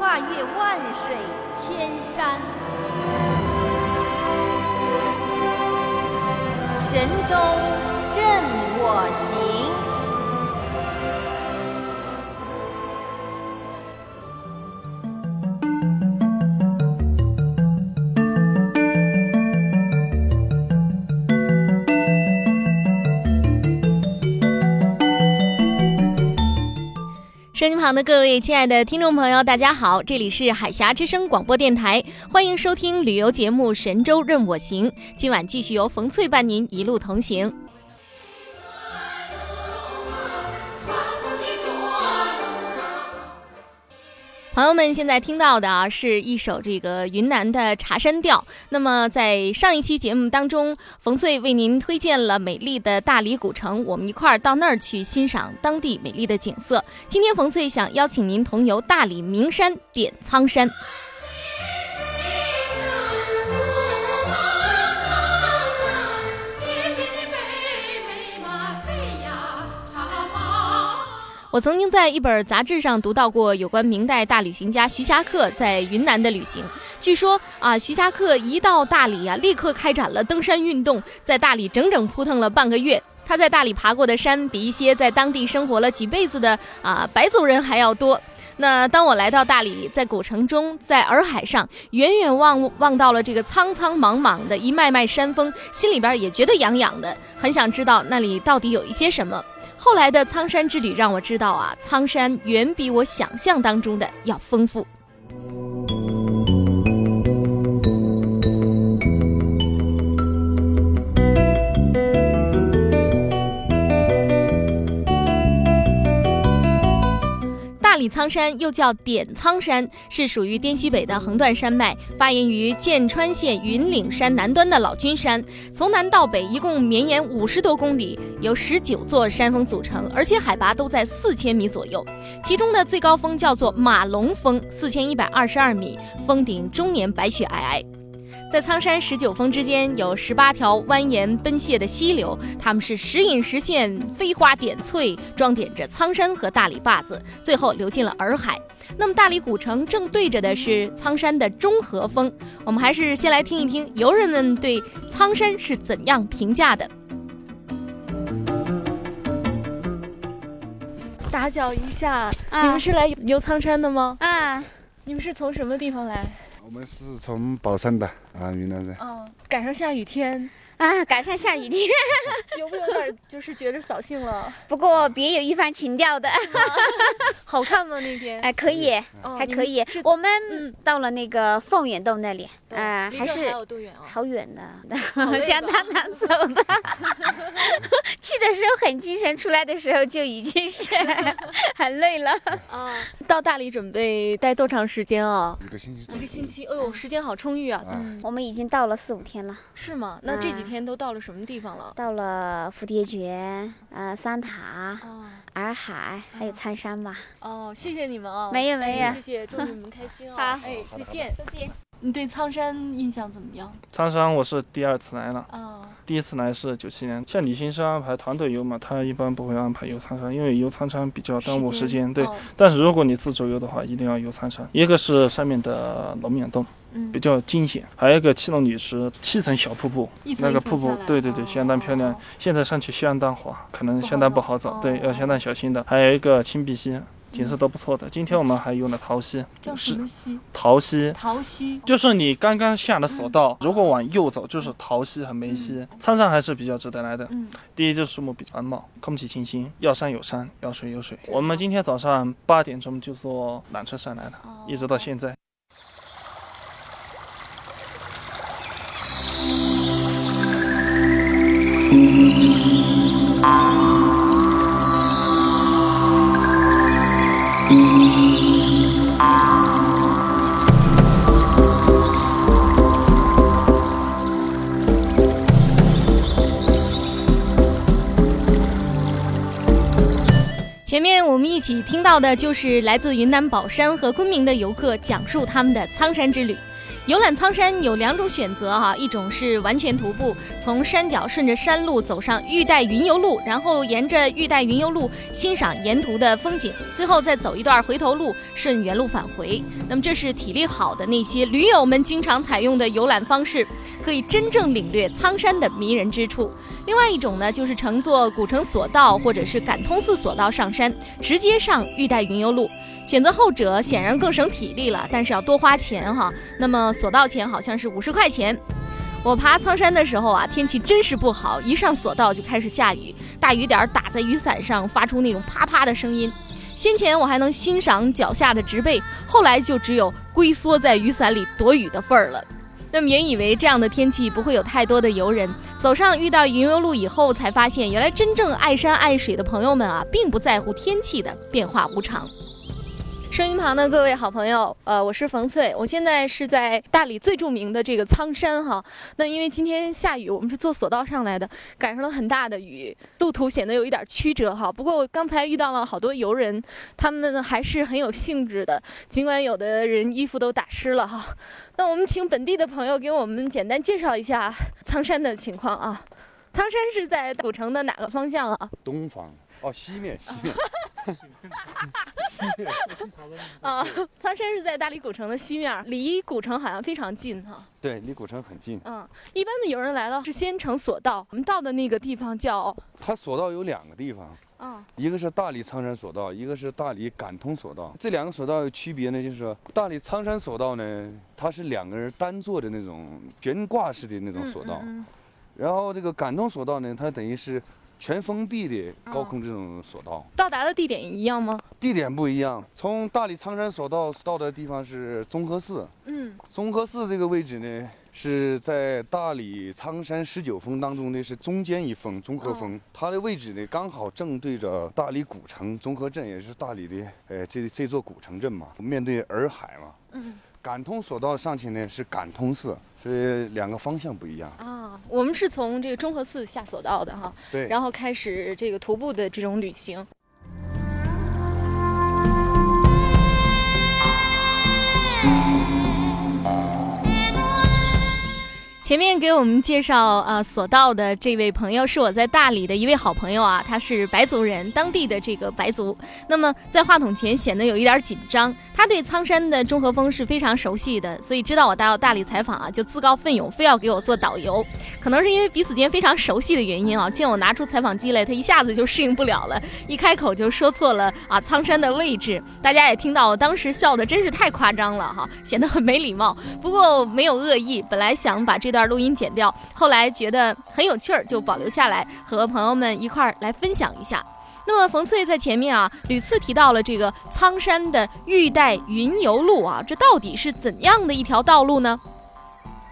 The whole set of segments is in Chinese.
跨越万水千山，神州任我行。音旁的各位亲爱的听众朋友，大家好，这里是海峡之声广播电台，欢迎收听旅游节目《神州任我行》。今晚继续由冯翠伴您一路同行。朋友们，现在听到的啊，是一首这个云南的茶山调。那么，在上一期节目当中，冯翠为您推荐了美丽的大理古城，我们一块儿到那儿去欣赏当地美丽的景色。今天，冯翠想邀请您同游大理名山点苍山。我曾经在一本杂志上读到过有关明代大旅行家徐霞客在云南的旅行。据说啊，徐霞客一到大理啊，立刻开展了登山运动，在大理整整扑腾了半个月。他在大理爬过的山，比一些在当地生活了几辈子的啊白族人还要多。那当我来到大理，在古城中，在洱海上，远远望望到了这个苍苍茫茫的一脉脉山峰，心里边也觉得痒痒的，很想知道那里到底有一些什么。后来的苍山之旅让我知道啊，苍山远比我想象当中的要丰富。苍山又叫点苍山，是属于滇西北的横断山脉，发源于剑川县云岭山南端的老君山。从南到北，一共绵延五十多公里，由十九座山峰组成，而且海拔都在四千米左右。其中的最高峰叫做马龙峰，四千一百二十二米，峰顶终年白雪皑皑。在苍山十九峰之间有十八条蜿蜒奔泻的溪流，它们是时隐时现，飞花点翠，装点着苍山和大理坝子，最后流进了洱海。那么大理古城正对着的是苍山的中和峰，我们还是先来听一听游人们对苍山是怎样评价的。打搅一下，你们是来游苍山的吗？啊，你们是从什么地方来？我们是从宝山的啊，云南人。嗯，赶上下雨天，啊，赶上下雨天，有没有点就是觉得扫兴了？不过别有一番情调的。好看吗？那天？哎，可以，哦还可以。我们嗯到了那个凤眼洞那里，啊，离这儿还是还有多远啊？好远的，累相吧当难走的。去的时候很精神，出来的时候就已经是很累了。啊，到大理准备待多长时间啊？一个星期。一个星期。哎呦，时间好充裕啊！啊，我们已经到了四五天了，是吗？那这几啊天都到了什么地方了？到了蝴蝶泉、呃三塔、哦洱海，还有苍山吧。哦，谢谢你们啊！没有没有哎谢谢，祝你们开心哦！好哎，再见。再见。你对苍山印象怎么样？苍山我是第二次来了，啊，第一次来是九七年。像旅行社安排团队游嘛，他一般不会安排游苍山，因为游苍山比较耽误时间。对，哦但是如果你自助游的话，一定要游苍山。一个是上面的龙眼洞，嗯比较惊险；还有一个七龙女石七层小瀑布那个瀑布对对对，哦相当漂亮。现在上去相当滑，可能相当不走好走，哦对，要相当小心的。还有一个青碧溪，景色都不错的。今天我们还用了桃溪，叫是什么溪？桃溪。桃溪。就是你刚刚下的索道，如果往右走就是桃溪和梅溪。苍山还是比较值得来的。嗯，第一就是树木比较繁茂，空气清新，要山有山，要水有水。我们今天早上八点钟就坐缆车上来了，一直到现在。前面我们一起听到的就是来自云南保山和昆明的游客讲述他们的苍山之旅。游览苍山有两种选择哈，一种是完全徒步，从山脚顺着山路走上玉带云游路，然后沿着玉带云游路欣赏沿途的风景，最后再走一段回头路，顺原路返回。那么这是体力好的那些驴友们经常采用的游览方式。可以真正领略苍山的迷人之处。另外一种呢，就是乘坐古城索道或者是感通寺索道上山，直接上玉带云游路。选择后者显然更省体力了，但是要多花钱哈。那么索道钱好像是五十块钱。我爬苍山的时候啊，天气真是不好，一上索道就开始下雨，大雨点打在雨伞上，发出那种啪啪的声音。先前我还能欣赏脚下的植被，后来就只有龟缩在雨伞里躲雨的份儿了。那么原以为这样的天气不会有太多的游人，走上遇到云游路以后，才发现原来真正爱山爱水的朋友们啊，并不在乎天气的变化无常。声音旁的各位好朋友，呃，我是冯翠，我现在是在大理最著名的这个苍山哈。那因为今天下雨，我们是坐索道上来的，赶上了很大的雨，路途显得有一点曲折哈。不过刚才遇到了好多游人，他们还是很有兴致的，尽管有的人衣服都打湿了哈。那我们请本地的朋友给我们简单介绍一下苍山的情况啊。苍山是在古城的哪个方向啊？东方哦，西面西面。啊，苍山是在大理古城的西面，离古城好像非常近哈。对，离古城很近。嗯，一般的游人来了是先乘索道，我们到的那个地方叫……它索道有两个地方，啊，一个是大理苍山索道，一个是大理感通索道。这两个索道有区别呢，就是说大理苍山索道呢，它是两个人单坐的那种悬挂式的那种索道，然后这个感通索道呢，它等于是。全封闭的高空这种索道，到达的地点一样吗？地点不一样。从大理苍山索道到的地方是综合寺。嗯，综合寺这个位置呢，是在大理苍山十九峰当中呢是中间一峰，综合峰。它的位置呢刚好正对着大理古城综合镇，也是大理的呃这这座古城镇嘛，面对洱海嘛。嗯。感通索道上去呢是感通寺，所以两个方向不一样啊。我们是从这个中和寺下索道的哈，对，然后开始这个徒步的这种旅行。前面给我们介绍啊索道的这位朋友是我在大理的一位好朋友啊，他是白族人，当地的这个白族。那么在话筒前显得有一点紧张，他对苍山的中和峰是非常熟悉的，所以知道我到大理采访啊，就自告奋勇非要给我做导游。可能是因为彼此间非常熟悉的原因啊，见我拿出采访机来，他一下子就适应不了了，一开口就说错了啊苍山的位置。大家也听到，我当时笑的真是太夸张了哈，显得很没礼貌。不过没有恶意，本来想把这段。录音剪掉，后来觉得很有趣儿，就保留下来和朋友们一块儿来分享一下。那么冯翠在前面啊，屡次提到了这个苍山的玉带云游路啊，这到底是怎样的一条道路呢？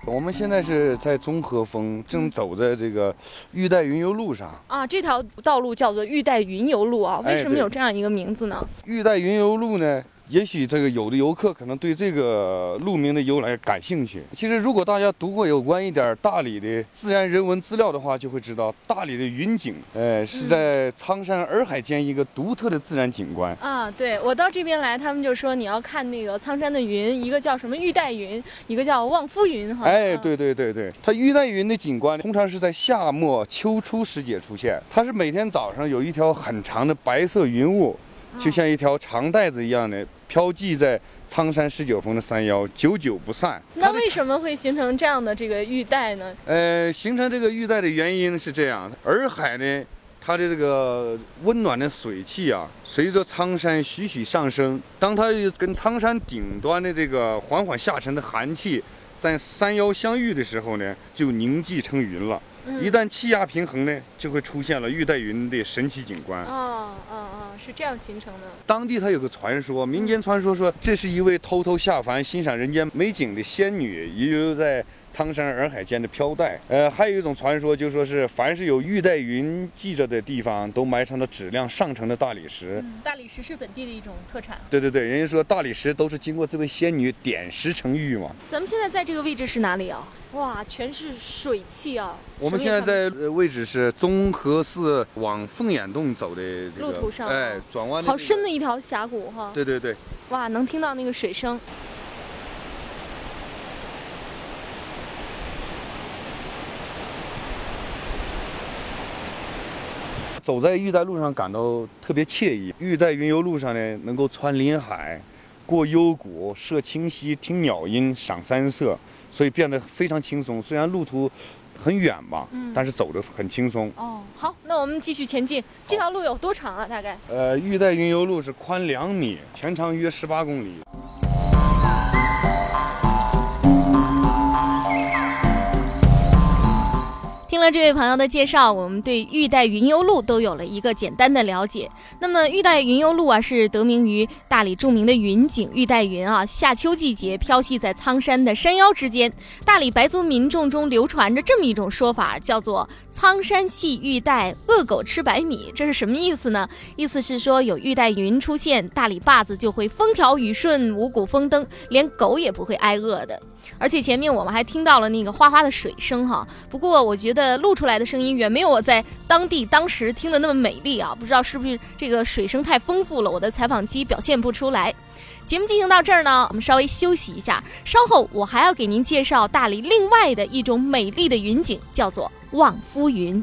我们现在是在综合峰，正走在这个玉带云游路上啊。这条道路叫做玉带云游路啊，为什么有这样一个名字呢？玉带云游路呢？也许这个有的游客可能对这个路名的由来感兴趣。其实，如果大家读过有关一点大理的自然人文资料的话，就会知道大理的云景，呃，是在苍山洱海间一个独特的自然景观。啊，对我到这边来，他们就说你要看那个苍山的云，一个叫什么玉带云，一个叫望夫云，哈。哎，对对对对，它玉带云的景观通常是在夏末秋初时节出现，它是每天早上有一条很长的白色云雾。就像一条长带子一样的飘寄在苍山十九峰的山腰，久久不散。那为什么会形成这样的这个玉带呢？呃，形成这个玉带的原因是这样：洱海呢。它的这个温暖的水汽啊，随着苍山徐徐上升，当它跟苍山顶端的这个缓缓下沉的寒气在山腰相遇的时候呢，就凝聚成云了。一旦气压平衡呢，就会出现了玉带云的神奇景观。哦哦哦，是这样形成的。当地它有个传说，民间传说说，这是一位偷偷下凡欣赏人间美景的仙女，遗留在苍山洱海间的飘带。呃，还有一种传说，就说是凡是有玉带云记着的地方，都埋藏着质量上乘的大理石。大理石是本地的一种特产。对对对，人家说大理石都是经过这位仙女点石成玉嘛。咱们现在在这个位置是哪里啊？哇，全是水汽啊！我们现在在位置是综合寺往凤眼洞走的这个路途上，哎，转弯。好深的一条峡谷哈！对对对。哇，能听到那个水声。走在玉带路上，感到特别惬意。玉带云游路上呢，能够穿林海，过幽谷，涉清溪，听鸟音，赏山色。所以变得非常轻松，虽然路途很远吧，嗯，但是走得很轻松。哦，好，那我们继续前进。这条路有多长啊？大概？呃，玉带云游路是宽两米，全长约十八公里。听了这位朋友的介绍，我们对玉带云游路都有了一个简单的了解。那么，玉带云游路啊，是得名于大理著名的云景玉带云啊。夏秋季节飘戏在苍山的山腰之间。大理白族民众中流传着这么一种说法，叫做“苍山系玉带，恶狗吃白米”。这是什么意思呢？意思是说，有玉带云出现，大理坝子就会风调雨顺、五谷丰登，连狗也不会挨饿的。而且前面我们还听到了那个哗哗的水声哈，不过我觉得录出来的声音远没有我在当地当时听的那么美丽啊，不知道是不是这个水声太丰富了，我的采访机表现不出来。节目进行到这儿呢，我们稍微休息一下，稍后我还要给您介绍大理另外的一种美丽的云景，叫做望夫云。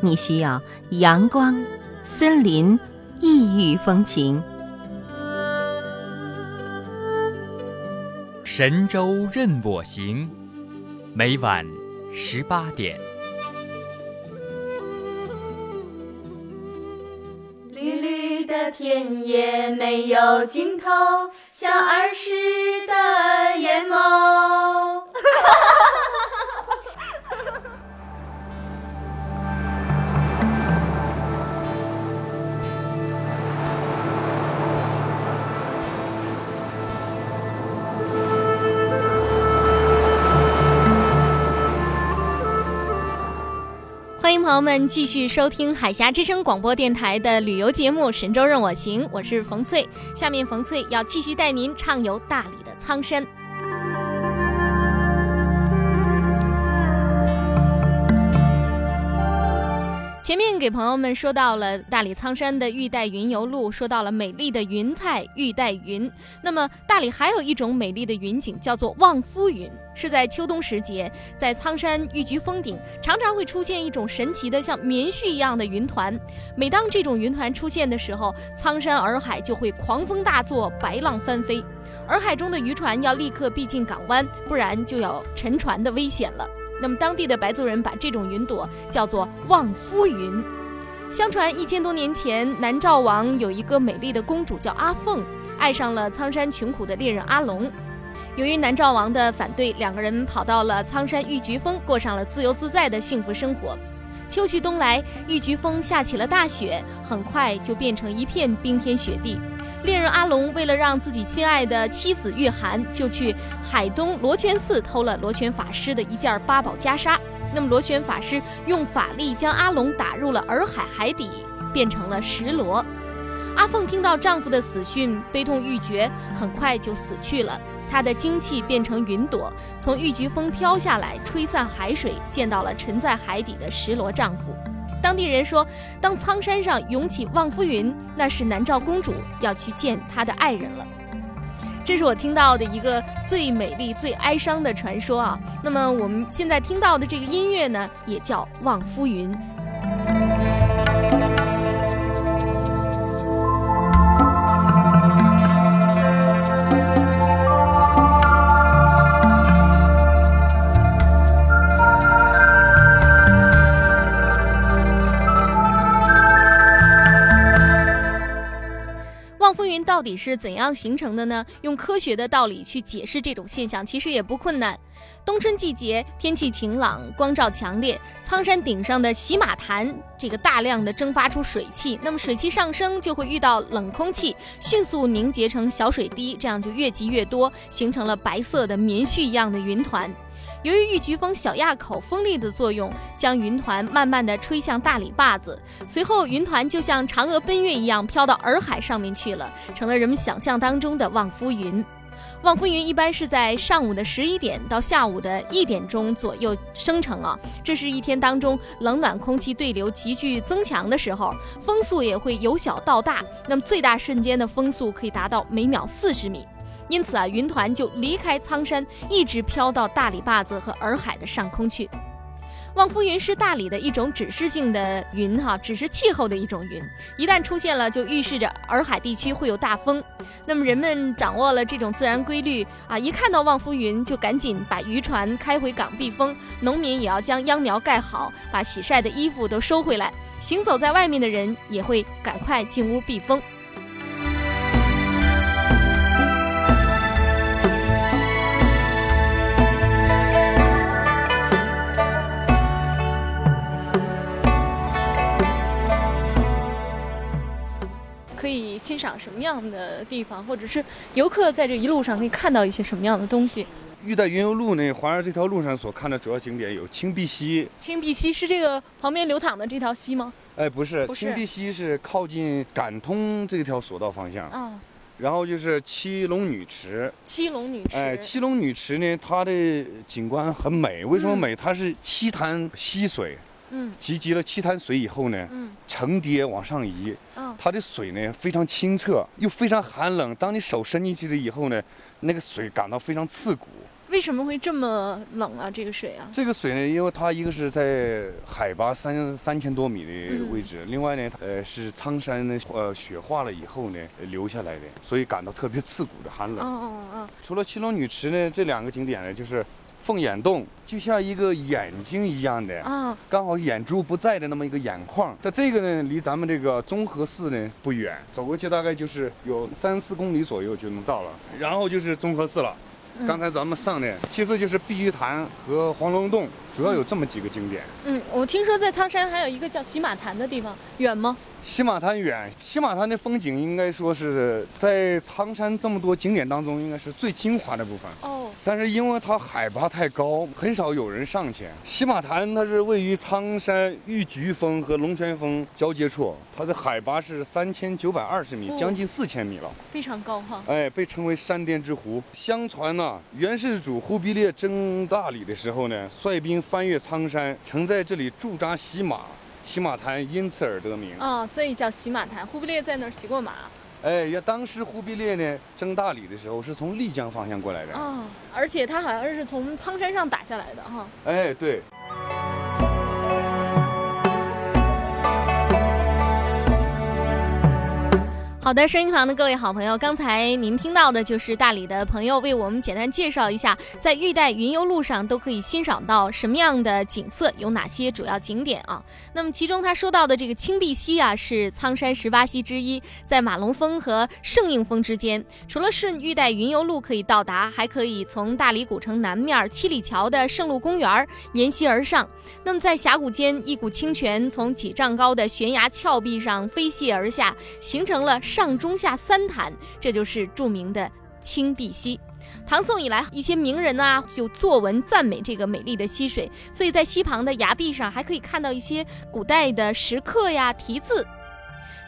你需要阳光、森林、异域风情。神州任我行，每晚十八点。绿绿的田野没有尽头，像儿时的眼眸。欢迎朋友们继续收听海峡之声广播电台的旅游节目《神州任我行》，我是冯翠。下面冯翠要继续带您畅游大理的苍山。前面给朋友们说到了大理苍山的玉带云游路，说到了美丽的云彩玉带云。那么大理还有一种美丽的云景，叫做望夫云，是在秋冬时节，在苍山玉菊峰顶，常常会出现一种神奇的像棉絮一样的云团。每当这种云团出现的时候，苍山洱海就会狂风大作，白浪翻飞，洱海中的渔船要立刻避进港湾，不然就要沉船的危险了。那么当地的白族人把这种云朵叫做望夫云。相传一千多年前，南诏王有一个美丽的公主叫阿凤，爱上了苍山穷苦的猎人阿龙。由于南诏王的反对，两个人跑到了苍山玉菊峰，过上了自由自在的幸福生活。秋去冬来，玉菊峰下起了大雪，很快就变成一片冰天雪地。猎人阿龙为了让自己心爱的妻子御寒，就去海东罗泉寺偷了罗泉法师的一件八宝袈裟。那么螺旋法师用法力将阿龙打入了洱海海底，变成了石螺。阿凤听到丈夫的死讯，悲痛欲绝，很快就死去了。她的精气变成云朵，从玉菊峰飘下来，吹散海水，见到了沉在海底的石螺丈夫。当地人说，当苍山上涌起望夫云，那是南诏公主要去见她的爱人了。这是我听到的一个最美丽、最哀伤的传说啊。那么我们现在听到的这个音乐呢，也叫望夫云。到底是怎样形成的呢？用科学的道理去解释这种现象，其实也不困难。冬春季节，天气晴朗，光照强烈，苍山顶上的喜马潭这个大量的蒸发出水汽，那么水汽上升就会遇到冷空气，迅速凝结成小水滴，这样就越积越多，形成了白色的棉絮一样的云团。由于玉菊峰小垭口风力的作用，将云团慢慢地吹向大理坝子，随后云团就像嫦娥奔月一样飘到洱海上面去了，成了人们想象当中的望夫云。望夫云一般是在上午的十一点到下午的一点钟左右生成啊，这是一天当中冷暖空气对流急剧增强的时候，风速也会由小到大，那么最大瞬间的风速可以达到每秒四十米。因此啊，云团就离开苍山，一直飘到大理坝子和洱海的上空去。望夫云是大理的一种指示性的云，哈，只是气候的一种云。一旦出现了，就预示着洱海地区会有大风。那么人们掌握了这种自然规律啊，一看到望夫云，就赶紧把渔船开回港避风。农民也要将秧苗盖好，把洗晒的衣服都收回来。行走在外面的人也会赶快进屋避风。欣赏什么样的地方，或者是游客在这一路上可以看到一些什么样的东西？玉带云游路呢，环绕这条路上所看的主要景点有青碧溪。青碧溪是这个旁边流淌的这条溪吗？哎，不是，青碧溪是靠近感通这条索道方向啊。然后就是七龙女池。七龙女池。哎，七龙女池呢，它的景观很美。为什么美？它是七潭溪水。嗯，集集了七潭水以后呢，嗯，层叠往上移，嗯，它的水呢非常清澈，又非常寒冷。当你手伸进去了以后呢，那个水感到非常刺骨。为什么会这么冷啊？这个水啊？这个水呢，因为它一个是在海拔三三千多米的位置，另外呢，呃，是苍山呢，呃，雪化了以后呢流下来的，所以感到特别刺骨的寒冷。嗯嗯嗯。除了七龙女池呢，这两个景点呢，就是。凤眼洞就像一个眼睛一样的啊，刚好眼珠不在的那么一个眼眶。它这个呢，离咱们这个综合寺呢不远，走过去大概就是有三四公里左右就能到了。然后就是综合寺了。刚才咱们上的，其次就是碧玉潭和黄龙洞，主要有这么几个景点。嗯，我听说在苍山还有一个叫洗马潭的地方，远吗？洗马潭远，洗马潭的风景应该说是在苍山这么多景点当中，应该是最精华的部分。哦，但是因为它海拔太高，很少有人上去。洗马潭它是位于苍山玉菊峰和龙泉峰交接处，它的海拔是三千九百二十米，将近四千米了，非常高哈。哎，被称为山巅之湖。相传呢，元世祖忽必烈征大理的时候呢，率兵翻越苍山，曾在这里驻扎洗马。洗马潭因此而得名啊，所以叫洗马潭。忽必烈在那儿洗过马。哎，呀，当时忽必烈呢征大理的时候是从丽江方向过来的啊，而且他好像是从苍山上打下来的哈。哎，对。好的，声音旁的各位好朋友，刚才您听到的就是大理的朋友为我们简单介绍一下，在玉带云游路上都可以欣赏到什么样的景色，有哪些主要景点啊？那么其中他说到的这个青碧溪啊，是苍山十八溪之一，在马龙峰和圣应峰之间。除了顺玉带云游路可以到达，还可以从大理古城南面七里桥的圣路公园沿溪而上。那么在峡谷间，一股清泉从几丈高的悬崖峭壁上飞泻而下，形成了。上中下三潭，这就是著名的清碧溪。唐宋以来，一些名人啊就作文赞美这个美丽的溪水，所以在溪旁的崖壁上还可以看到一些古代的石刻呀、题字。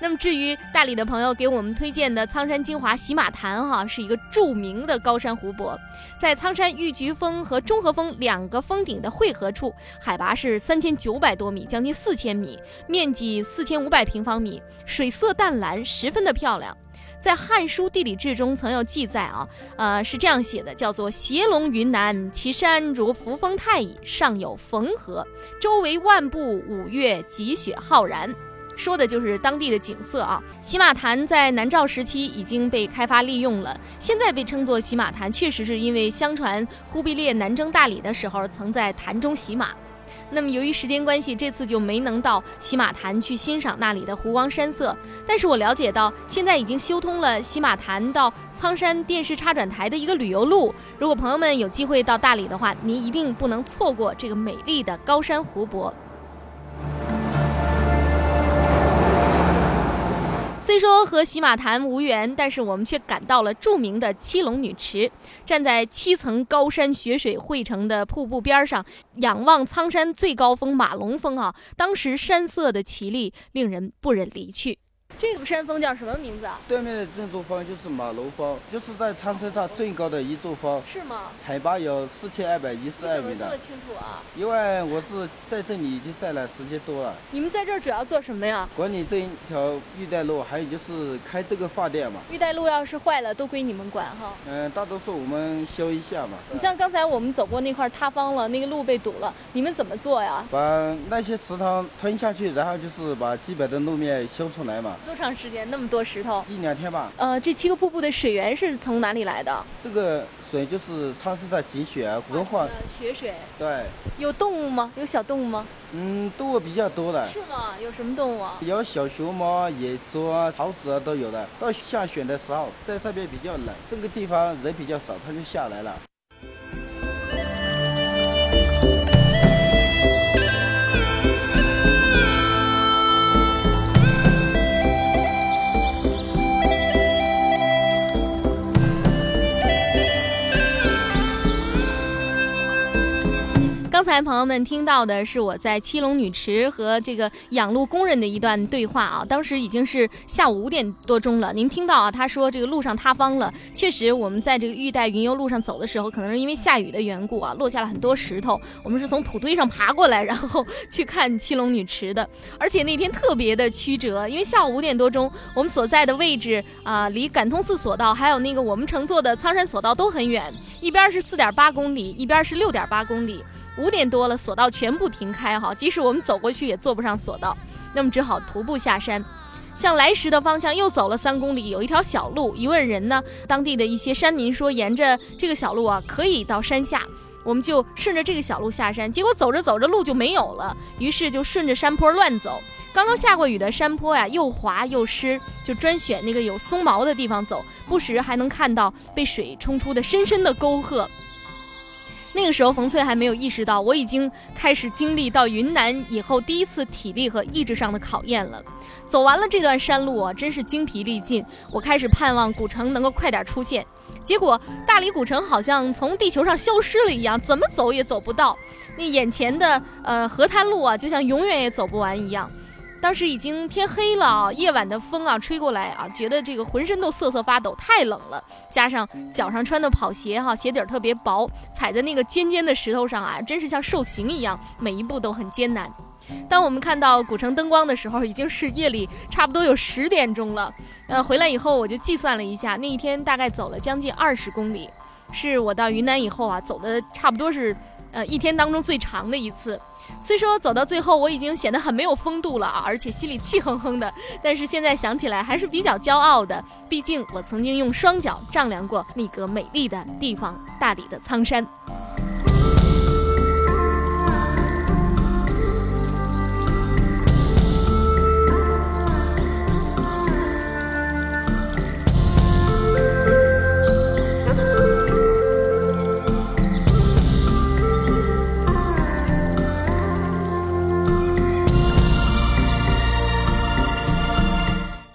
那么，至于大理的朋友给我们推荐的苍山精华洗马潭，哈，是一个著名的高山湖泊，在苍山玉菊峰和中和峰两个峰顶的汇合处，海拔是三千九百多米，将近四千米，面积四千五百平方米，水色淡蓝，十分的漂亮。在《汉书地理志》中曾有记载啊，呃，是这样写的，叫做“斜龙云南，其山如扶风太乙，上有汾河，周围万步五岳积雪浩然”，说的就是当地的景色啊。洗马潭在南诏时期已经被开发利用了，现在被称作洗马潭，确实是因为相传忽必烈南征大理的时候，曾在潭中洗马。那么由于时间关系，这次就没能到洗马潭去欣赏那里的湖光山色。但是我了解到，现在已经修通了洗马潭到苍山电视插转台的一个旅游路。如果朋友们有机会到大理的话，您一定不能错过这个美丽的高山湖泊。虽说和洗马潭无缘，但是我们却赶到了著名的七龙女池。站在七层高山雪水汇成的瀑布边上，仰望苍山最高峰马龙峰啊，当时山色的奇丽，令人不忍离去。这个山峰叫什么名字啊？对面的这座峰就是马楼峰，就是在苍山上最高的一座峰。是吗？海拔有四千二百一十二米的。这么清楚啊？因为我是在这里已经晒了时间多了。你们在这儿主要做什么呀？管理这一条玉带路，还有就是开这个发店嘛。玉带路要是坏了，都归你们管哈？嗯，大多数我们修一下嘛。你像刚才我们走过那块塌方了，那个路被堵了，你们怎么做呀？把那些石头吞下去，然后就是把基本的路面修出来嘛。多长时间？那么多石头？一两天吧。呃，这七个瀑布的水源是从哪里来的？这个水就是它是在积雪融化雪水。对。有动物吗？有小动物吗？嗯，动物比较多的。是吗？有什么动物啊？有小熊猫、野猪啊、桃子啊都有的。到下雪的时候，在上面比较冷，这个地方人比较少，它就下来了。刚才朋友们听到的是我在七龙女池和这个养路工人的一段对话啊，当时已经是下午五点多钟了。您听到啊，他说这个路上塌方了，确实，我们在这个玉带云游路上走的时候，可能是因为下雨的缘故啊，落下了很多石头。我们是从土堆上爬过来，然后去看七龙女池的，而且那天特别的曲折，因为下午五点多钟，我们所在的位置啊，离感通寺索道还有那个我们乘坐的苍山索道都很远，一边是四点八公里，一边是六点八公里。五点多了，索道全部停开哈，即使我们走过去也坐不上索道，那么只好徒步下山，向来时的方向又走了三公里，有一条小路。一问人呢，当地的一些山民说，沿着这个小路啊，可以到山下。我们就顺着这个小路下山，结果走着走着路就没有了，于是就顺着山坡乱走。刚刚下过雨的山坡呀，又滑又湿，就专选那个有松毛的地方走，不时还能看到被水冲出的深深的沟壑。那个时候，冯翠还没有意识到，我已经开始经历到云南以后第一次体力和意志上的考验了。走完了这段山路啊，真是精疲力尽。我开始盼望古城能够快点出现，结果大理古城好像从地球上消失了一样，怎么走也走不到。那眼前的呃河滩路啊，就像永远也走不完一样。当时已经天黑了啊，夜晚的风啊吹过来啊，觉得这个浑身都瑟瑟发抖，太冷了。加上脚上穿的跑鞋哈，鞋底儿特别薄，踩在那个尖尖的石头上啊，真是像受刑一样，每一步都很艰难。当我们看到古城灯光的时候，已经是夜里差不多有十点钟了。呃，回来以后我就计算了一下，那一天大概走了将近二十公里，是我到云南以后啊走的差不多是呃一天当中最长的一次。虽说走到最后我已经显得很没有风度了啊，而且心里气哼哼的，但是现在想起来还是比较骄傲的。毕竟我曾经用双脚丈量过那个美丽的地方——大理的苍山。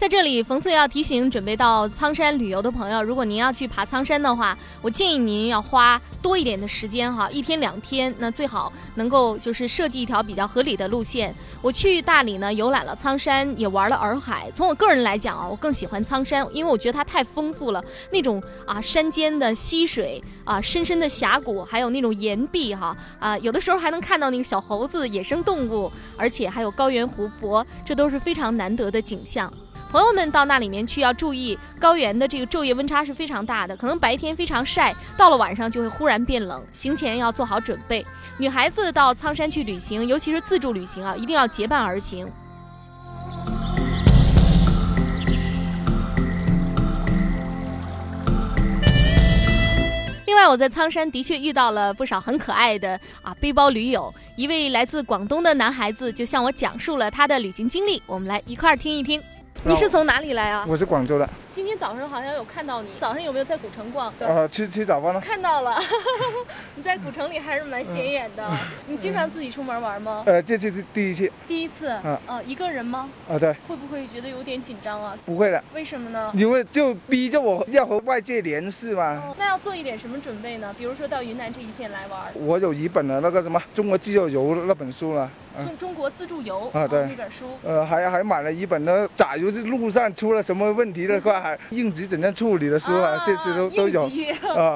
在这里，冯翠要提醒准备到苍山旅游的朋友，如果您要去爬苍山的话，我建议您要花多一点的时间哈，一天两天，那最好能够就是设计一条比较合理的路线。我去大理呢，游览了苍山，也玩了洱海。从我个人来讲啊，我更喜欢苍山，因为我觉得它太丰富了，那种啊山间的溪水啊，深深的峡谷，还有那种岩壁哈啊，有的时候还能看到那个小猴子、野生动物，而且还有高原湖泊，这都是非常难得的景象。朋友们到那里面去要注意，高原的这个昼夜温差是非常大的，可能白天非常晒，到了晚上就会忽然变冷，行前要做好准备。女孩子到苍山去旅行，尤其是自助旅行啊，一定要结伴而行。另外，我在苍山的确遇到了不少很可爱的啊背包驴友，一位来自广东的男孩子就向我讲述了他的旅行经历，我们来一块儿听一听。你是从哪里来啊？我是广州的。今天早上好像有看到你，早上有没有在古城逛？呃，吃吃早饭了。看到了，你在古城里还是蛮显眼的。你经常自己出门玩吗？呃，这次是第一次。第一次。嗯。呃，一个人吗？啊，对。会不会觉得有点紧张啊？不会的。为什么呢？因为就逼着我要和外界联系嘛。那要做一点什么准备呢？比如说到云南这一线来玩。我有一本的那个什么《中国自助游》那本书了。中中国自助游啊，对那本书。呃，还还买了一本呢，假如是路上出了什么问题的话，还应急怎样处理的书啊，这些都都有。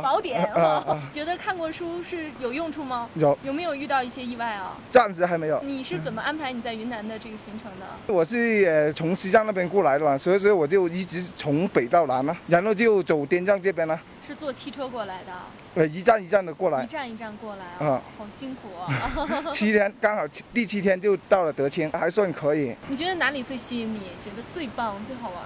宝典啊，觉得看过书是有用处吗？有。有没有遇到一些意外啊？暂时还没有。你是怎么安排你在云南的这个行程的？我是呃从西藏那边过来的嘛，所以说我就一直从北到南嘛，然后就走滇藏这边了。是坐汽车过来的，呃，一站一站的过来，一站一站过来啊，好辛苦啊！七天刚好七第七天就到了德清，还算可以。你觉得哪里最吸引你？觉得最棒、最好玩？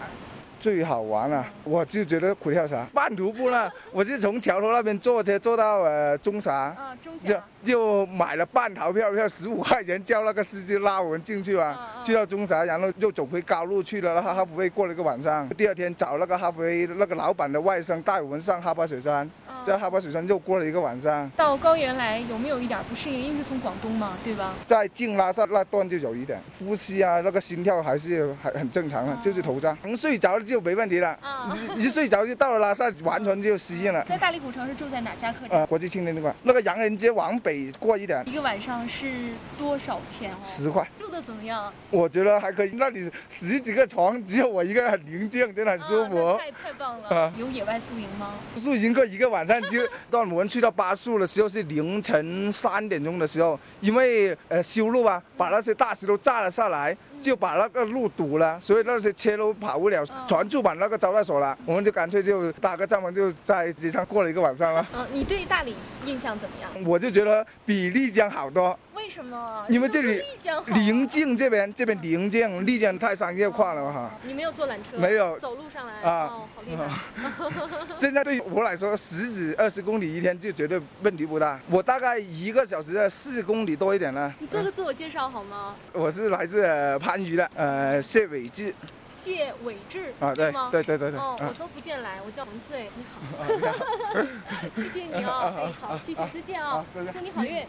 最好玩了，我就觉得苦跳峡半徒步呢，我是从桥头那边坐车坐到呃中峡，啊中峡，就买了半逃票，票十五块钱，叫那个司机拉我们进去啊，去到中峡，然后又走回高路去了，哈弗威过了一个晚上，第二天找那个哈弗威那个老板的外甥带我们上哈巴雪山。在哈巴雪山又过了一个晚上。到高原来有没有一点不适应？因为是从广东嘛，对吧？在进拉萨那段就有一点，呼吸啊，那个心跳还是很很正常的，就是头胀。能睡着就没问题了。啊。一睡着就到了拉萨，完全就适应了。在大理古城是住在哪家客栈？呃，国际青年旅馆。那个洋人街往北过一点。一个晚上是多少钱？十块。住的怎么样？我觉得还可以。那里十几个床，只有我一个人，很宁静，真的很舒服。太太棒了。有野外宿营吗？宿营过一个晚上。但就当我们去到巴蜀的时候是凌晨三点钟的时候，因为呃修路啊，把那些大石头炸了下来，就把那个路堵了，所以那些车都跑不了，全住满那个招待所了。我们就干脆就搭个帐篷，就在街上过了一个晚上了。嗯，你对大理印象怎么样？我就觉得比丽江好多。为什么？因为这里宁静，这边这边宁静，丽江太商业化了哈。你没有坐缆车？没有，走路上来啊，好厉害。现在对我来说，十几二十公里一天就绝对问题不大。我大概一个小时四公里多一点了。你做个自我介绍好吗？我是来自番禺的，呃，谢伟志。谢伟志啊，对吗？对对对对。哦，我从福建来，我叫王翠，你好。谢谢你哦，哎，好，谢谢，再见哦，祝你好运。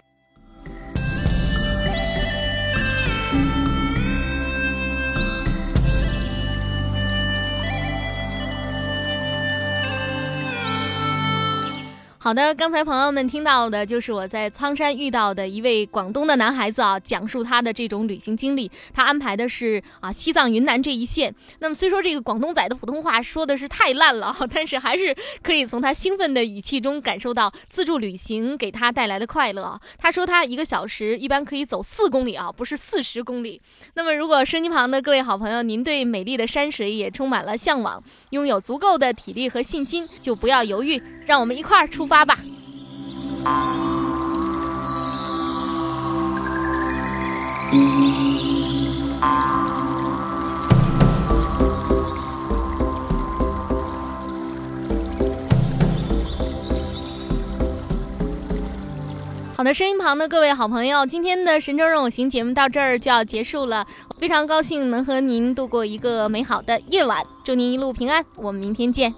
好的，刚才朋友们听到的就是我在苍山遇到的一位广东的男孩子啊，讲述他的这种旅行经历。他安排的是啊西藏云南这一线。那么虽说这个广东仔的普通话说的是太烂了，但是还是可以从他兴奋的语气中感受到自助旅行给他带来的快乐啊。他说他一个小时一般可以走四公里啊，不是四十公里。那么如果声机旁的各位好朋友，您对美丽的山水也充满了向往，拥有足够的体力和信心，就不要犹豫，让我们一块儿出发。发吧。好的，声音旁的各位好朋友，今天的《神州任我行》节目到这儿就要结束了。非常高兴能和您度过一个美好的夜晚，祝您一路平安。我们明天见。